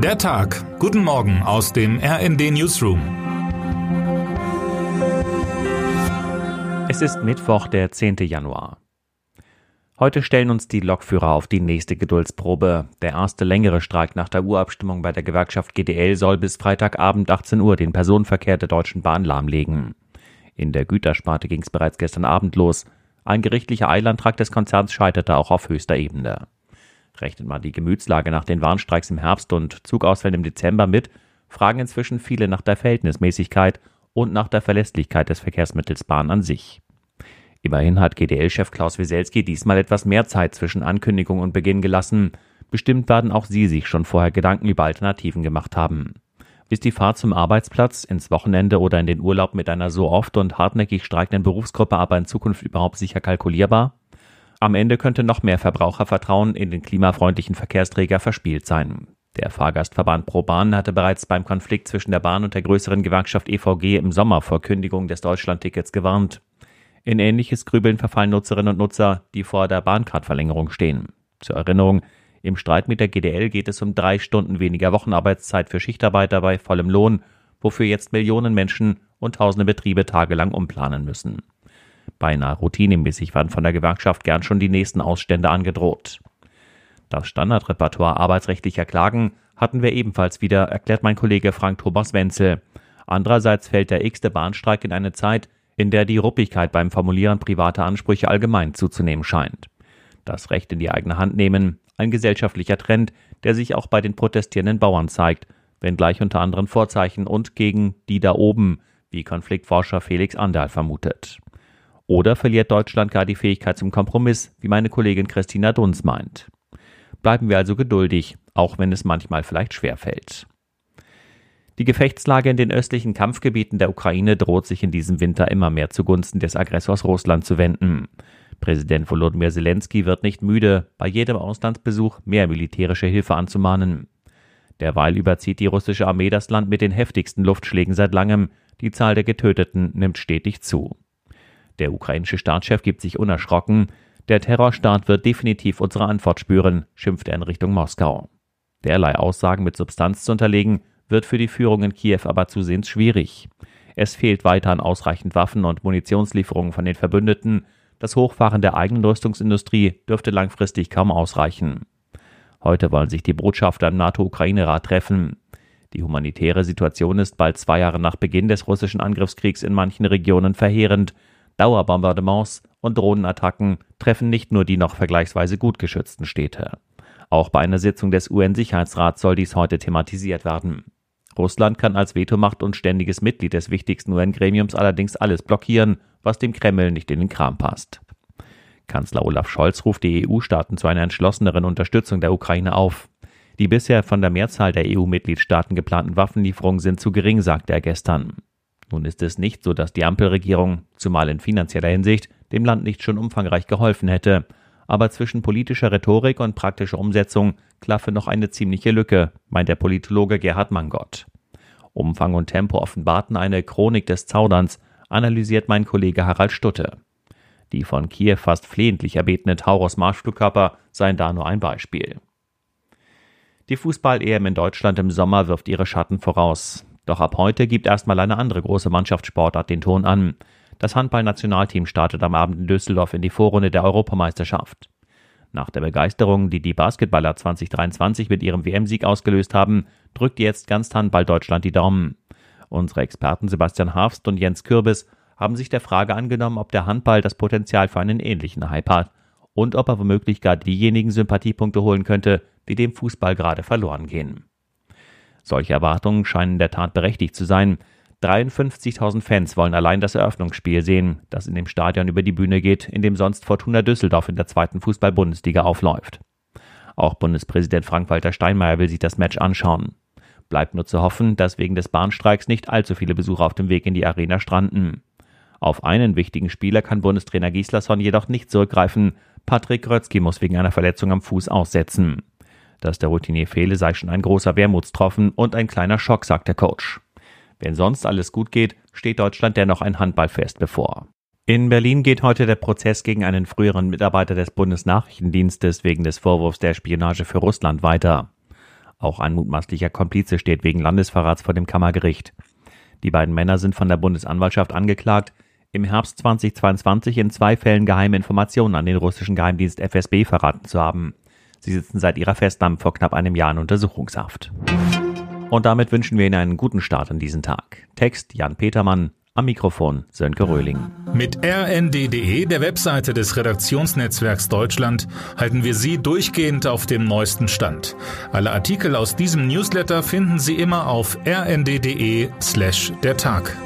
Der Tag. Guten Morgen aus dem RND Newsroom. Es ist Mittwoch, der 10. Januar. Heute stellen uns die Lokführer auf die nächste Geduldsprobe. Der erste längere Streik nach der Urabstimmung bei der Gewerkschaft GDL soll bis Freitagabend 18 Uhr den Personenverkehr der Deutschen Bahn lahmlegen. In der Gütersparte ging es bereits gestern Abend los. Ein gerichtlicher Eilantrag des Konzerns scheiterte auch auf höchster Ebene. Rechnet man die Gemütslage nach den Warnstreiks im Herbst und Zugausfällen im Dezember mit, fragen inzwischen viele nach der Verhältnismäßigkeit und nach der Verlässlichkeit des Verkehrsmittels Bahn an sich. Immerhin hat GDL-Chef Klaus Wieselski diesmal etwas mehr Zeit zwischen Ankündigung und Beginn gelassen. Bestimmt werden auch Sie sich schon vorher Gedanken über Alternativen gemacht haben. Ist die Fahrt zum Arbeitsplatz, ins Wochenende oder in den Urlaub mit einer so oft und hartnäckig streikenden Berufsgruppe aber in Zukunft überhaupt sicher kalkulierbar? Am Ende könnte noch mehr Verbrauchervertrauen in den klimafreundlichen Verkehrsträger verspielt sein. Der Fahrgastverband ProBahn hatte bereits beim Konflikt zwischen der Bahn und der größeren Gewerkschaft EVG im Sommer vor Kündigung des Deutschlandtickets gewarnt. In ähnliches Grübeln verfallen Nutzerinnen und Nutzer, die vor der Bahncard-Verlängerung stehen. Zur Erinnerung, im Streit mit der GDL geht es um drei Stunden weniger Wochenarbeitszeit für Schichtarbeiter bei vollem Lohn, wofür jetzt Millionen Menschen und tausende Betriebe tagelang umplanen müssen. Beinahe routinemäßig waren von der Gewerkschaft gern schon die nächsten Ausstände angedroht. Das Standardrepertoire arbeitsrechtlicher Klagen hatten wir ebenfalls wieder, erklärt mein Kollege Frank Thomas Wenzel. Andererseits fällt der x-te Bahnstreik in eine Zeit, in der die Ruppigkeit beim Formulieren privater Ansprüche allgemein zuzunehmen scheint. Das Recht in die eigene Hand nehmen, ein gesellschaftlicher Trend, der sich auch bei den protestierenden Bauern zeigt, wenngleich unter anderen Vorzeichen und gegen die da oben, wie Konfliktforscher Felix Anderl vermutet. Oder verliert Deutschland gar die Fähigkeit zum Kompromiss, wie meine Kollegin Christina Dunz meint. Bleiben wir also geduldig, auch wenn es manchmal vielleicht schwerfällt. Die Gefechtslage in den östlichen Kampfgebieten der Ukraine droht sich in diesem Winter immer mehr zugunsten des Aggressors Russland zu wenden. Präsident Volodymyr Zelensky wird nicht müde, bei jedem Auslandsbesuch mehr militärische Hilfe anzumahnen. Derweil überzieht die russische Armee das Land mit den heftigsten Luftschlägen seit langem. Die Zahl der Getöteten nimmt stetig zu. Der ukrainische Staatschef gibt sich unerschrocken. Der Terrorstaat wird definitiv unsere Antwort spüren, schimpft er in Richtung Moskau. Derlei Aussagen mit Substanz zu unterlegen, wird für die Führung in Kiew aber zusehends schwierig. Es fehlt weiter an ausreichend Waffen und Munitionslieferungen von den Verbündeten. Das Hochfahren der eigenen Rüstungsindustrie dürfte langfristig kaum ausreichen. Heute wollen sich die Botschafter im NATO-Ukraine-Rat treffen. Die humanitäre Situation ist bald zwei Jahre nach Beginn des russischen Angriffskriegs in manchen Regionen verheerend. Dauerbombardements und Drohnenattacken treffen nicht nur die noch vergleichsweise gut geschützten Städte. Auch bei einer Sitzung des UN-Sicherheitsrats soll dies heute thematisiert werden. Russland kann als Vetomacht und ständiges Mitglied des wichtigsten UN-Gremiums allerdings alles blockieren, was dem Kreml nicht in den Kram passt. Kanzler Olaf Scholz ruft die EU-Staaten zu einer entschlosseneren Unterstützung der Ukraine auf. Die bisher von der Mehrzahl der EU-Mitgliedstaaten geplanten Waffenlieferungen sind zu gering, sagte er gestern. Nun ist es nicht so, dass die Ampelregierung, zumal in finanzieller Hinsicht, dem Land nicht schon umfangreich geholfen hätte. Aber zwischen politischer Rhetorik und praktischer Umsetzung klaffe noch eine ziemliche Lücke, meint der Politologe Gerhard Mangott. Umfang und Tempo offenbarten eine Chronik des Zauderns, analysiert mein Kollege Harald Stutte. Die von Kiew fast flehentlich erbetene Taurus-Marschflugkörper seien da nur ein Beispiel. Die Fußball-EM in Deutschland im Sommer wirft ihre Schatten voraus. Doch ab heute gibt erstmal eine andere große Mannschaftssportart den Ton an. Das Handballnationalteam startet am Abend in Düsseldorf in die Vorrunde der Europameisterschaft. Nach der Begeisterung, die die Basketballer 2023 mit ihrem WM-Sieg ausgelöst haben, drückt jetzt ganz Handball Deutschland die Daumen. Unsere Experten Sebastian Harfst und Jens Kürbis haben sich der Frage angenommen, ob der Handball das Potenzial für einen ähnlichen Hype hat und ob er womöglich gar diejenigen Sympathiepunkte holen könnte, die dem Fußball gerade verloren gehen. Solche Erwartungen scheinen in der Tat berechtigt zu sein. 53.000 Fans wollen allein das Eröffnungsspiel sehen, das in dem Stadion über die Bühne geht, in dem sonst Fortuna Düsseldorf in der zweiten Fußball-Bundesliga aufläuft. Auch Bundespräsident Frank-Walter Steinmeier will sich das Match anschauen. Bleibt nur zu hoffen, dass wegen des Bahnstreiks nicht allzu viele Besucher auf dem Weg in die Arena stranden. Auf einen wichtigen Spieler kann Bundestrainer Gislason jedoch nicht zurückgreifen. Patrick Grötzky muss wegen einer Verletzung am Fuß aussetzen. Dass der Routinier fehle, sei schon ein großer Wermutstropfen und ein kleiner Schock, sagt der Coach. Wenn sonst alles gut geht, steht Deutschland dennoch ein Handballfest bevor. In Berlin geht heute der Prozess gegen einen früheren Mitarbeiter des Bundesnachrichtendienstes wegen des Vorwurfs der Spionage für Russland weiter. Auch ein mutmaßlicher Komplize steht wegen Landesverrats vor dem Kammergericht. Die beiden Männer sind von der Bundesanwaltschaft angeklagt, im Herbst 2022 in zwei Fällen geheime Informationen an den russischen Geheimdienst FSB verraten zu haben. Sie sitzen seit ihrer Festnahme vor knapp einem Jahr in Untersuchungshaft. Und damit wünschen wir Ihnen einen guten Start in diesen Tag. Text Jan Petermann, am Mikrofon Sönke Röhling. Mit rnd.de, der Webseite des Redaktionsnetzwerks Deutschland, halten wir Sie durchgehend auf dem neuesten Stand. Alle Artikel aus diesem Newsletter finden Sie immer auf rnd.de slash der Tag.